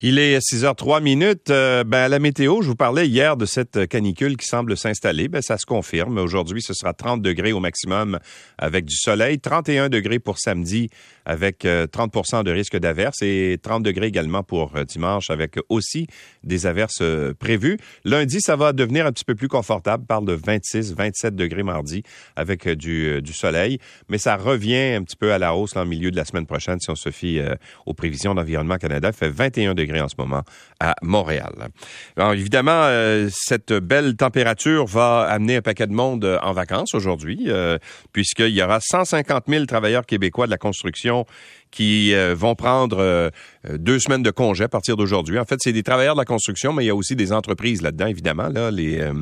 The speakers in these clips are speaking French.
Il est 6h03 minutes. Euh, ben, la météo, je vous parlais hier de cette canicule qui semble s'installer. Ben, ça se confirme. Aujourd'hui, ce sera 30 degrés au maximum avec du soleil, 31 degrés pour samedi avec 30% euh, de risque d'averse et 30 degrés également pour euh, dimanche avec aussi des averses prévues. Lundi, ça va devenir un petit peu plus confortable. parle de 26, 27 degrés mardi avec du, soleil. Mais ça revient un petit peu à la hausse en milieu de la semaine prochaine si on se fie aux prévisions d'Environnement Canada. Il fait 21 degrés en ce moment à Montréal. Évidemment, euh, cette belle température va amener un paquet de monde euh, en vacances aujourd'hui, euh, puisqu'il y aura 150 000 travailleurs québécois de la construction qui euh, vont prendre euh, deux semaines de congé à partir d'aujourd'hui. En fait, c'est des travailleurs de la construction, mais il y a aussi des entreprises là-dedans, évidemment. Là, les, euh,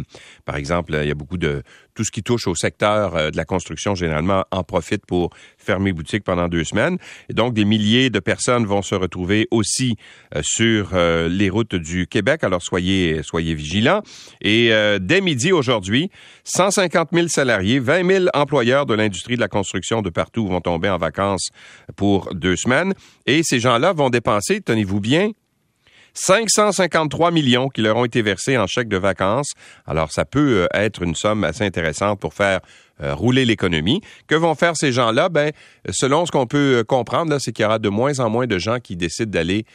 par exemple, il y a beaucoup de tout ce qui touche au secteur de la construction généralement en profite pour fermer boutique pendant deux semaines. Et donc, des milliers de personnes vont se retrouver aussi sur les routes du Québec. Alors, soyez soyez vigilants. Et dès midi aujourd'hui, 150 000 salariés, 20 000 employeurs de l'industrie de la construction de partout vont tomber en vacances pour deux semaines. Et ces gens-là vont dépenser, tenez-vous bien, 553 millions qui leur ont été versés en chèques de vacances. Alors, ça peut euh, être une somme assez intéressante pour faire euh, rouler l'économie. Que vont faire ces gens-là? Ben, selon ce qu'on peut euh, comprendre, c'est qu'il y aura de moins en moins de gens qui décident d'aller,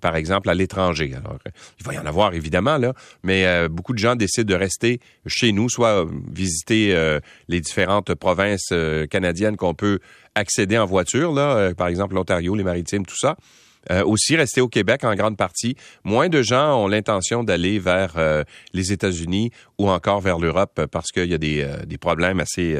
par exemple, à l'étranger. Alors, il va y en avoir évidemment mais beaucoup de gens décident de rester chez nous, soit visiter les différentes provinces canadiennes qu'on peut accéder en voiture, par exemple l'Ontario, les Maritimes, tout ça. Euh, aussi rester au Québec en grande partie. Moins de gens ont l'intention d'aller vers euh, les États-Unis ou encore vers l'Europe parce qu'il y a des, euh, des problèmes assez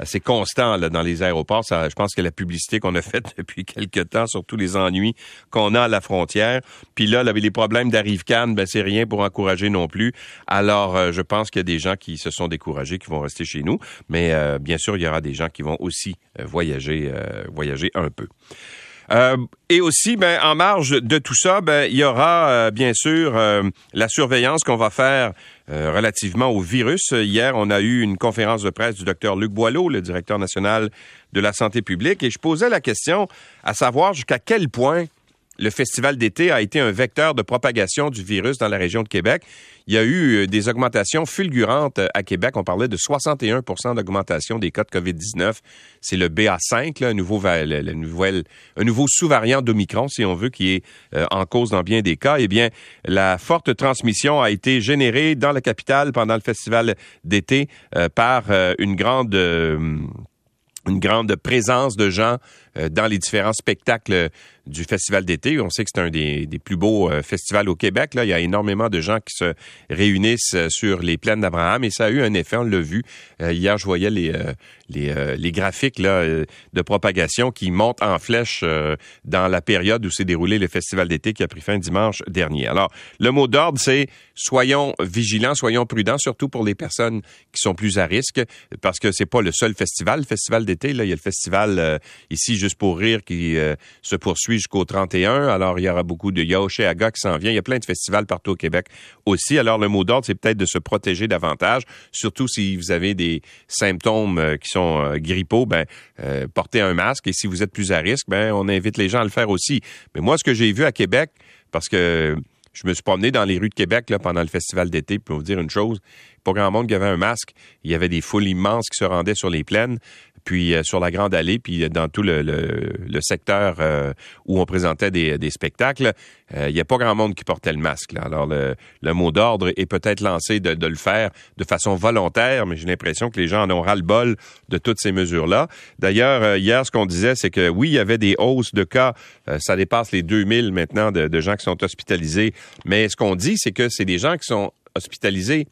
assez constants là, dans les aéroports. Ça, je pense que la publicité qu'on a faite depuis quelques temps sur tous les ennuis qu'on a à la frontière. Puis là, là les problèmes d'arrive Cannes, ben c'est rien pour encourager non plus. Alors, je pense qu'il y a des gens qui se sont découragés, qui vont rester chez nous. Mais bien sûr, il y aura des gens qui vont aussi voyager, voyager un peu. Euh, et aussi, ben, en marge de tout ça, ben, il y aura euh, bien sûr euh, la surveillance qu'on va faire relativement au virus. Hier, on a eu une conférence de presse du docteur Luc Boileau, le directeur national de la santé publique, et je posais la question à savoir jusqu'à quel point le festival d'été a été un vecteur de propagation du virus dans la région de Québec. Il y a eu euh, des augmentations fulgurantes euh, à Québec. On parlait de 61% d'augmentation des cas de COVID-19. C'est le BA5, un nouveau, un nouveau sous-variant d'Omicron, si on veut, qui est euh, en cause dans bien des cas. Eh bien, la forte transmission a été générée dans la capitale pendant le festival d'été par une grande présence de gens dans les différents spectacles du festival d'été. On sait que c'est un des, plus beaux euh, festivals au Québec. Là, il y a énormément de gens qui se réunissent euh, sur les plaines d'Abraham et ça a eu un effet. On l'a vu hier. Je voyais les les, graphiques là, de propagation qui montent en flèche dans la période où s'est déroulé le festival d'été qui a pris fin dimanche dernier. Alors, le mot d'ordre, c'est soyons vigilants, soyons prudents, surtout pour les personnes qui sont plus à risque, parce que c'est pas le seul festival. Le festival d'été, là, il y a le festival ici juste pour rire qui euh, se poursuit jusqu'au 31. Alors, il y aura beaucoup de Aga qui s'en vient. Il y a plein de festivals partout au Québec aussi. Alors, le mot d'ordre, c'est peut-être de se protéger davantage, surtout si vous avez des symptômes euh, qui sont euh, grippaux, ben, portez un masque. Et si vous êtes plus à risque, ben, on invite les gens à le faire aussi. Mais moi, ce que j'ai vu à Québec, parce que je me suis promené dans les rues de Québec pendant le festival d'été, pour vous dire une chose, pas grand monde qui avait un masque. Il y avait des foules immenses qui se rendaient sur les plaines puis euh, sur la Grande Allée, puis euh, dans tout le, secteur euh, où on présentait des, spectacles, il n'y a pas grand monde qui portait le masque. Alors, le, mot d'ordre est peut-être lancé de, le faire de façon volontaire, mais j'ai l'impression que les gens en ont ras-le-bol de toutes ces mesures-là. D'ailleurs, hier, ce qu'on disait, c'est que oui, il y avait des hausses de cas. ça dépasse les 2000 maintenant de, de gens qui sont hospitalisés. Mais ce qu'on dit, c'est que c'est des gens qui sont hospitalisés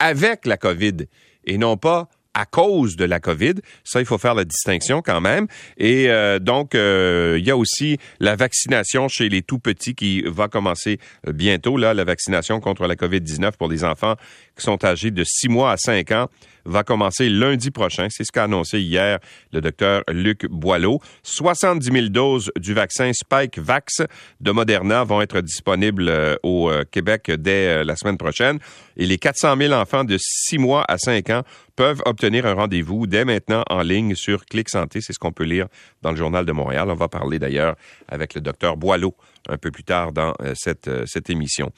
avec la COVID et non pas à cause de la COVID. Ça, il faut faire la distinction quand même. Et euh, donc, euh, il y a aussi la vaccination chez les tout petits qui va commencer bientôt. Là, la vaccination contre la COVID-19 pour les enfants qui sont âgés de 6 mois à 5 ans va commencer lundi prochain. C'est ce qu'a annoncé hier le docteur Luc Boileau. 70 000 doses du vaccin Spike Vax de Moderna vont être disponibles euh, au Québec dès la semaine prochaine. Et les 400 000 enfants de 6 mois à 5 ans peuvent obtenir un rendez-vous dès maintenant en ligne sur Clic Santé. C'est ce qu'on peut lire dans le Journal de Montréal. On va parler d'ailleurs avec le docteur Boileau un peu plus tard dans cette, cette émission.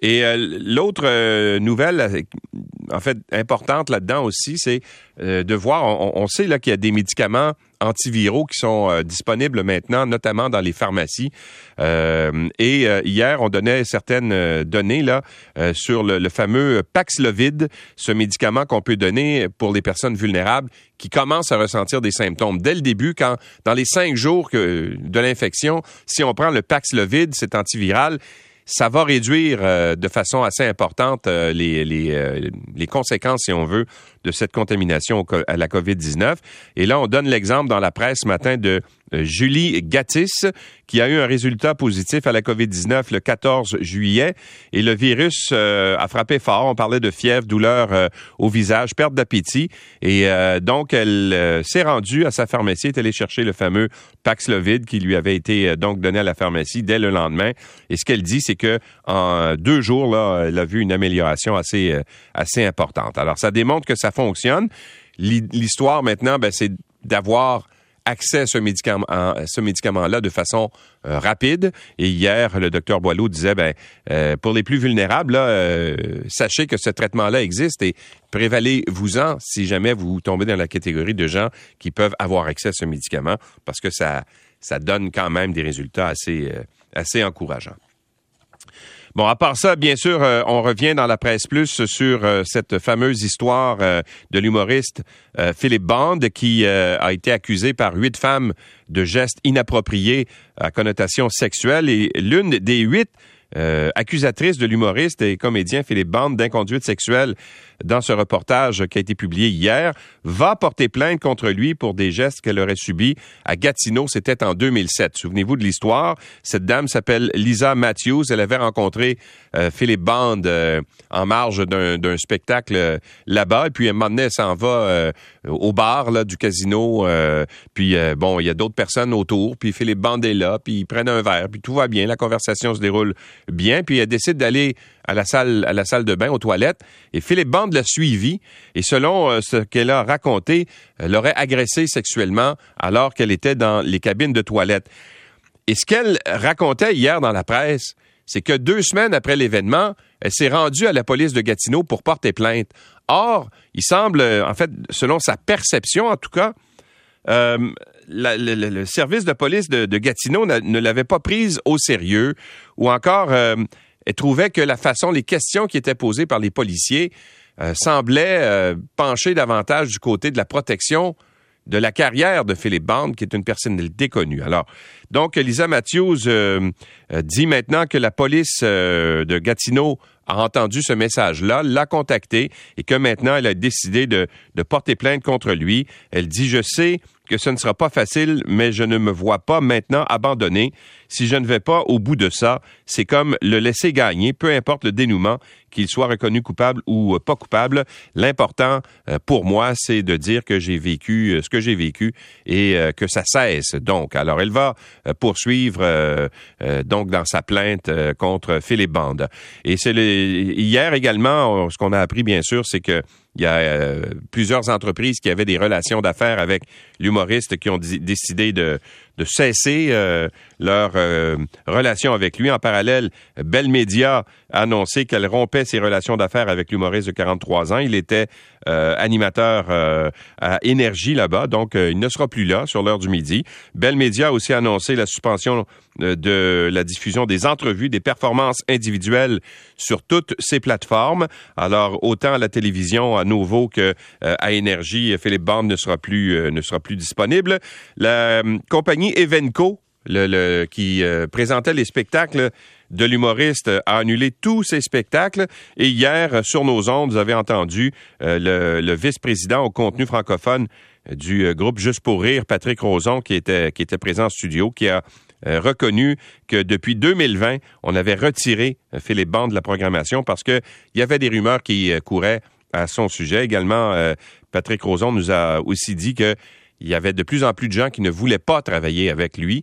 Et l'autre nouvelle, en fait, importante là-dedans aussi, c'est de voir, on, on sait là qu'il y a des médicaments antiviraux qui sont euh, disponibles maintenant, notamment dans les pharmacies. Euh, et euh, hier, on donnait certaines données là sur le, le, fameux Paxlovid, ce médicament qu'on peut donner pour les personnes vulnérables qui commencent à ressentir des symptômes dès le début, quand dans les cinq jours que, de l'infection, si on prend le Paxlovid, cet antiviral, ça va réduire de façon assez importante les, les, les, conséquences, si on veut, de cette contamination à la COVID-19. Et là, on donne l'exemple dans la presse ce matin de euh, Julie Gattis, qui a eu un résultat positif à la COVID-19 le 14 juillet. Et le virus euh, a frappé fort. On parlait de fièvre, douleur euh, au visage, perte d'appétit. Et donc, elle s'est rendue à sa pharmacie, est allée chercher le fameux Paxlovid qui lui avait été donc donné à la pharmacie dès le lendemain. Et ce qu'elle dit, c'est que en deux jours, là, elle a vu une amélioration assez, assez importante. Alors, ça démontre que ça fonctionne. L'histoire maintenant, ben, c'est d'avoir accès à ce médicament, médicament-là de façon euh, rapide. Et hier, le docteur Boileau disait, ben, euh, pour les plus vulnérables, euh, sachez que ce traitement-là existe et prévalez-vous-en si jamais vous tombez dans la catégorie de gens qui peuvent avoir accès à ce médicament, parce que ça, ça donne quand même des résultats assez, assez encourageants. Bon, à part ça, bien sûr, euh, on revient dans la presse plus sur euh, cette fameuse histoire euh, de l'humoriste Philippe Bond qui a été accusé par huit femmes de gestes inappropriés à connotation sexuelle. Et l'une des huit accusatrices de l'humoriste et comédien Philippe Bond d'inconduite sexuelle dans ce reportage qui a été publié hier, va porter plainte contre lui pour des gestes qu'elle aurait subis à Gatineau. C'était en 2007. Souvenez-vous de l'histoire. Cette dame s'appelle Lisa Matthews. Elle avait rencontré euh, Philippe Band euh, en marge d'un spectacle euh, là-bas. Et puis, donné, elle s'en va au bar là, du casino. puis, bon, il y a d'autres personnes autour. Puis, Philippe là. Puis, ils prennent un verre. Puis, tout va bien. La conversation se déroule bien. Puis, elle décide d'aller à la salle, à la salle de bain, aux toilettes. Et Philippe Bande l'a suivi. Et selon euh, ce qu'elle a raconté, elle l'aurait agressée sexuellement alors qu'elle était dans les cabines de toilettes. Et ce qu'elle racontait hier dans la presse, c'est que deux semaines après l'événement, elle s'est rendue à la police de Gatineau pour porter plainte. Or, il semble, en fait, selon sa perception en tout cas, euh, le, service de police de, Gatineau ne l'avait pas prise au sérieux, ou encore euh, elle trouvait que la façon, les questions qui étaient posées par les policiers euh, semblaient euh, pencher davantage du côté de la protection de la carrière de Philippe Bande, qui est une personne déconnue. Alors, donc, Lisa Matthews euh, dit maintenant que la police de Gatineau a entendu ce message-là, l'a contacté et que maintenant, elle a décidé de, de porter plainte contre lui. Elle dit, je sais que ce ne sera pas facile, mais je ne me vois pas maintenant abandonner si je ne vais pas au bout de ça, c'est comme le laisser gagner, peu importe le dénouement, qu'il soit reconnu coupable ou euh, pas coupable. L'important euh, pour moi, c'est de dire que j'ai vécu euh, ce que j'ai vécu et que ça cesse. Donc, alors elle va poursuivre donc dans sa plainte contre Philippe Bande. Et c'est hier également, ce qu'on a appris bien sûr, c'est que il y a plusieurs entreprises qui avaient des relations d'affaires avec l'humoriste qui ont décidé de, de cesser euh, leur euh, relation avec lui. En parallèle, Bell Media a annoncé qu'elle rompait ses relations d'affaires avec l'humoriste de 43 ans. Il était euh, animateur à Énergie là-bas, donc il ne sera plus là sur l'heure du midi. Bell Media a aussi annoncé la suspension de la diffusion des entrevues, des performances individuelles sur toutes ses plateformes. Alors, autant à la télévision à nouveau que à Énergie, Philippe Bond ne sera plus ne sera plus disponible. La compagnie Evenco, le, qui euh, présentait les spectacles de l'humoriste, a annulé tous ses spectacles. Et hier, sur nos ondes, vous avez entendu euh, le, vice-président au contenu francophone du euh, groupe Juste pour rire, Patrick Roson, qui était, qui était présent en studio, qui a reconnu que depuis 2020, on avait retiré Philippe Band de la programmation parce qu'il y avait des rumeurs qui couraient à son sujet. Également, Patrick Roson nous a aussi dit que il y avait de plus en plus de gens qui ne voulaient pas travailler avec lui.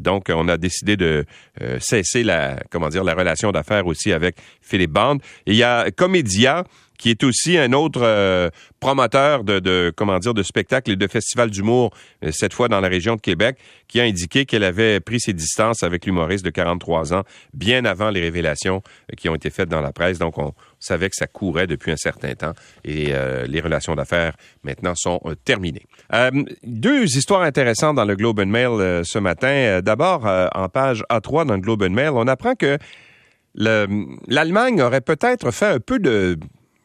Donc, on a décidé de cesser la, comment dire, la relation d'affaires aussi avec Philippe Bande. Il y a Comédia qui est aussi un autre euh, promoteur de, comment dire de spectacles et de festivals d'humour, euh, cette fois dans la région de Québec, qui a indiqué qu'elle avait pris ses distances avec l'humoriste de 43 ans bien avant les révélations euh, qui ont été faites dans la presse. Donc, on savait que ça courait depuis un certain temps et les relations d'affaires maintenant sont terminées. deux histoires intéressantes dans le Globe and Mail ce matin. D'abord, en page A3 dans le Globe and Mail, on apprend que l'Allemagne aurait peut-être fait un peu de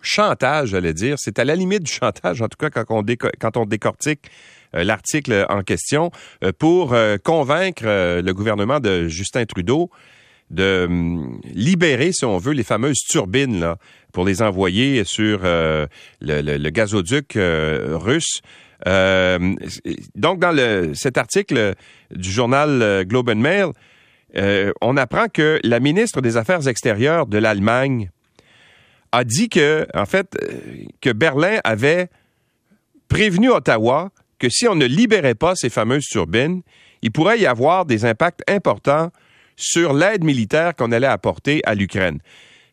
chantage, j'allais dire. C'est à la limite du chantage, en tout cas, quand on, décortique euh, l'article en question, euh, pour euh, convaincre le gouvernement de Justin Trudeau de hum, libérer, si on veut, les fameuses turbines pour les envoyer sur le, gazoduc russe. Donc, dans cet article du journal Globe and Mail, on apprend que la ministre des Affaires extérieures de l'Allemagne, a dit que, en fait, euh, que Berlin avait prévenu Ottawa que si on ne libérait pas ces fameuses turbines, il pourrait y avoir des impacts importants sur l'aide militaire qu'on allait apporter à l'Ukraine.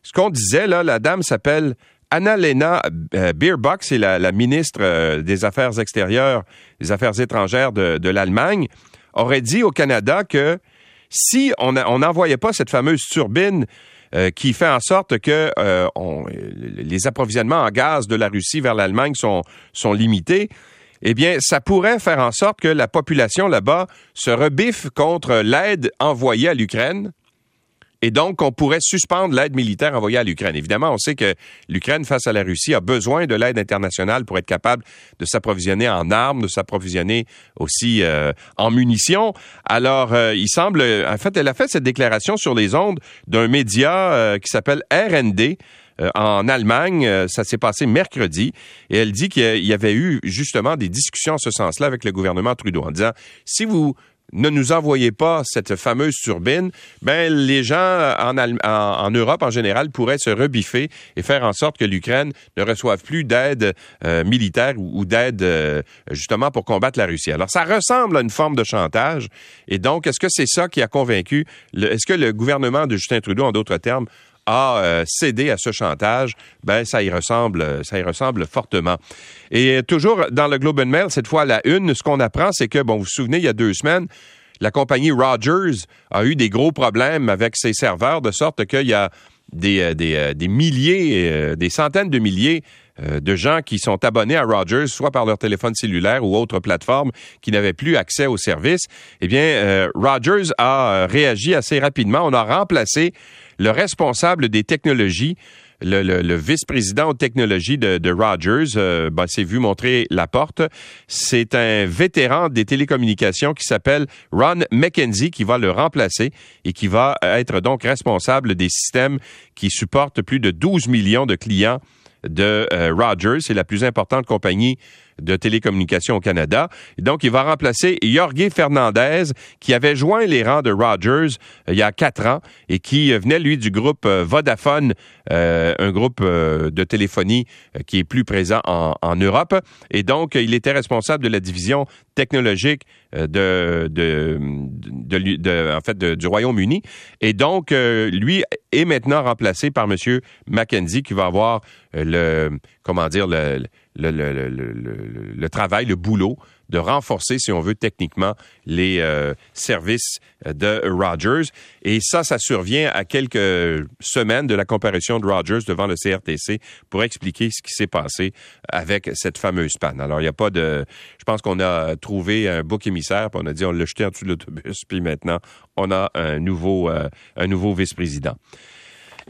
Ce qu'on disait, là, la dame s'appelle Anna-Lena euh, Beerbock, c'est la, ministre euh, des Affaires extérieures, des Affaires étrangères de, l'Allemagne, aurait dit au Canada que si on n'envoyait pas cette fameuse turbine euh, qui fait en sorte que les approvisionnements en gaz de la Russie vers l'Allemagne sont limités, eh bien, ça pourrait faire en sorte que la population là-bas se rebiffe contre l'aide envoyée à l'Ukraine et donc, on pourrait suspendre l'aide militaire envoyée à l'Ukraine. Évidemment, on sait que l'Ukraine, face à la Russie, a besoin de l'aide internationale pour être capable de s'approvisionner en armes, de s'approvisionner aussi euh, en munitions. Alors, euh, il semble, en fait, elle a fait cette déclaration sur les ondes d'un média euh, qui s'appelle RND en Allemagne. Ça s'est passé mercredi. Et elle dit qu'il y avait eu justement des discussions en ce sens-là avec le gouvernement Trudeau en disant, si vous ne nous envoyez pas cette fameuse turbine, ben les gens en, en, Europe en général pourraient se rebiffer et faire en sorte que l'Ukraine ne reçoive plus d'aide euh, militaire ou, d'aide euh, justement pour combattre la Russie. Alors ça ressemble à une forme de chantage. Et donc, est-ce que c'est ça qui a convaincu Est-ce que le gouvernement de Justin Trudeau, en d'autres termes, a euh, cédé à ce chantage, ben ça y ressemble, ça y ressemble fortement. Et toujours dans le Globe and Mail, cette fois la une, ce qu'on apprend, c'est que, bon, vous vous souvenez, il y a deux semaines, la compagnie Rogers a eu des gros problèmes avec ses serveurs, de sorte qu'il y a des, euh, des, euh, des milliers, des centaines de milliers de gens qui sont abonnés à Rogers, soit par leur téléphone cellulaire ou autre plateforme, qui n'avaient plus accès au service. Eh bien, Rogers a réagi assez rapidement. On a remplacé le responsable des technologies, le, vice-président aux technologies de, Rogers, euh, ben, s'est vu montrer la porte. C'est un vétéran des télécommunications qui s'appelle Ron McKenzie qui va le remplacer et qui va être donc responsable des systèmes qui supportent plus de 12 millions de clients de euh, Rogers. C'est la plus importante compagnie de télécommunications au Canada. donc, il va remplacer Jorge Fernandez, qui avait joint les rangs de Rogers euh, il y a quatre ans et qui euh, venait, lui, du groupe Vodafone, un groupe de téléphonie qui est plus présent en, Europe. Et donc, il était responsable de la division technologique du Royaume-Uni. Et donc, lui est maintenant remplacé par M. Mackenzie, qui va avoir le, comment dire, le, le, le, le, le, travail, le boulot de renforcer, si on veut, techniquement les euh, services de Rogers. Et ça, ça survient à quelques semaines de la comparution de Rogers devant le CRTC pour expliquer ce qui s'est passé avec cette fameuse panne. Alors, il n'y a pas de... Je pense qu'on a trouvé un bouc émissaire, puis on a dit on l'a jeté en dessous de l'autobus, puis maintenant, on a un nouveau, euh, un nouveau vice-président.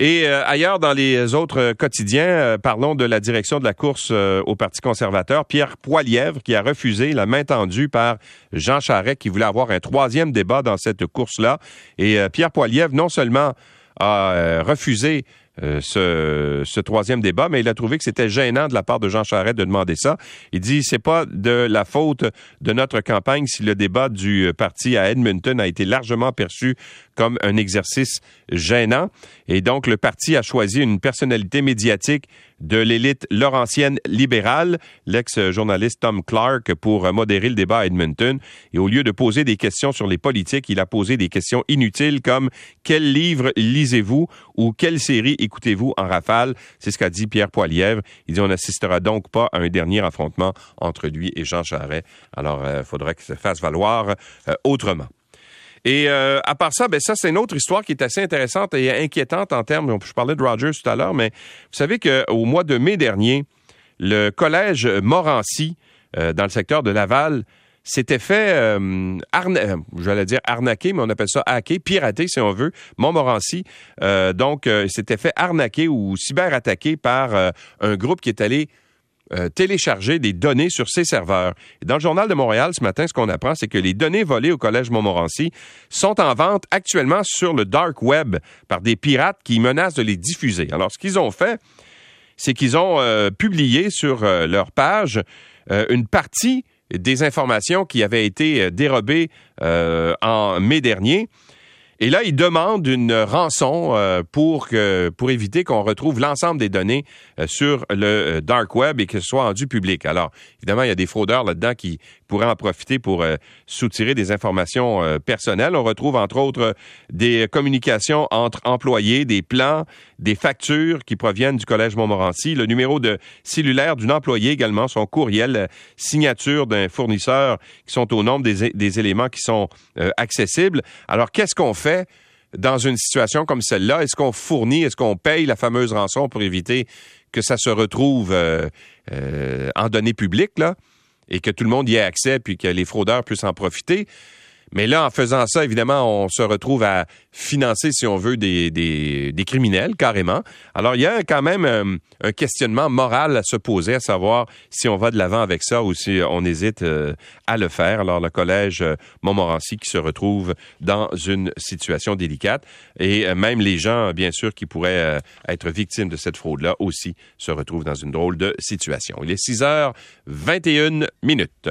Et euh, ailleurs, dans les autres quotidiens, euh, parlons de la direction de la course euh, au Parti conservateur. Pierre Poilièvre qui a refusé la main tendue par Jean Charest qui voulait avoir un troisième débat dans cette course-là. Et Pierre Poilièvre, non seulement a refusé euh, ce, ce, troisième débat, mais il a trouvé que c'était gênant de la part de Jean Charest de demander ça. Il dit c'est pas de la faute de notre campagne si le débat du parti à Edmonton a été largement perçu comme un exercice gênant. Et donc, le parti a choisi une personnalité médiatique de l'élite laurentienne libérale, l'ex-journaliste Tom Clark, pour modérer le débat à Edmonton. Et au lieu de poser des questions sur les politiques, il a posé des questions inutiles comme quel livre lisez-vous? ou quelle série écoutez-vous en rafale? C'est ce qu'a dit Pierre Poilièvre. Il dit on n'assistera donc pas à un dernier affrontement entre lui et Jean Charest. Alors, il euh, faudrait qu'il se fasse valoir euh, autrement. Et euh, à part ça, ben ça c'est une autre histoire qui est assez intéressante et inquiétante en termes. Je parlais de Rogers tout à l'heure, mais vous savez qu'au mois de mai dernier, le collège Morancy euh, dans le secteur de Laval s'était fait euh, euh j'allais dire arnaquer, mais on appelle ça hacker, pirater si on veut, Montmorency. Euh, donc, euh, s'était fait arnaquer ou cyberattaquer par un groupe qui est allé euh, télécharger des données sur ses serveurs. dans le journal de Montréal ce matin, ce qu'on apprend, c'est que les données volées au Collège Montmorency sont en vente actuellement sur le dark web par des pirates qui menacent de les diffuser. Alors, ce qu'ils ont fait, c'est qu'ils ont euh, publié sur euh, leur page une partie des informations qui avaient été dérobées en mai dernier et là, il demande une rançon euh, pour, pour éviter qu'on retrouve l'ensemble des données euh, sur le euh, dark web et que ce soit rendu public. Alors, évidemment, il y a des fraudeurs là-dedans qui pourraient en profiter pour soutirer des informations personnelles. On retrouve, entre autres, des communications entre employés, des plans, des factures qui proviennent du Collège Montmorency, le numéro de cellulaire d'une employée également, son courriel, signature d'un fournisseur qui sont au nombre des, éléments qui sont accessibles. Alors, qu'est-ce qu'on fait? dans une situation comme celle-là? Est-ce qu'on fournit, est-ce qu'on paye la fameuse rançon pour éviter que ça se retrouve euh, euh, en données publiques, là, et que tout le monde y ait accès, puis que les fraudeurs puissent en profiter? Mais là, en faisant ça, évidemment, on se retrouve à financer, si on veut, des, des, des criminels, carrément. Alors, il y a quand même euh, un questionnement moral à se poser, à savoir si on va de l'avant avec ça ou si on hésite euh, à le faire. Alors, le collège euh, Montmorency qui se retrouve dans une situation délicate et même les gens, bien sûr, qui pourraient être victimes de cette fraude-là aussi se retrouvent dans une drôle de situation. Il est 6 h 21 minutes.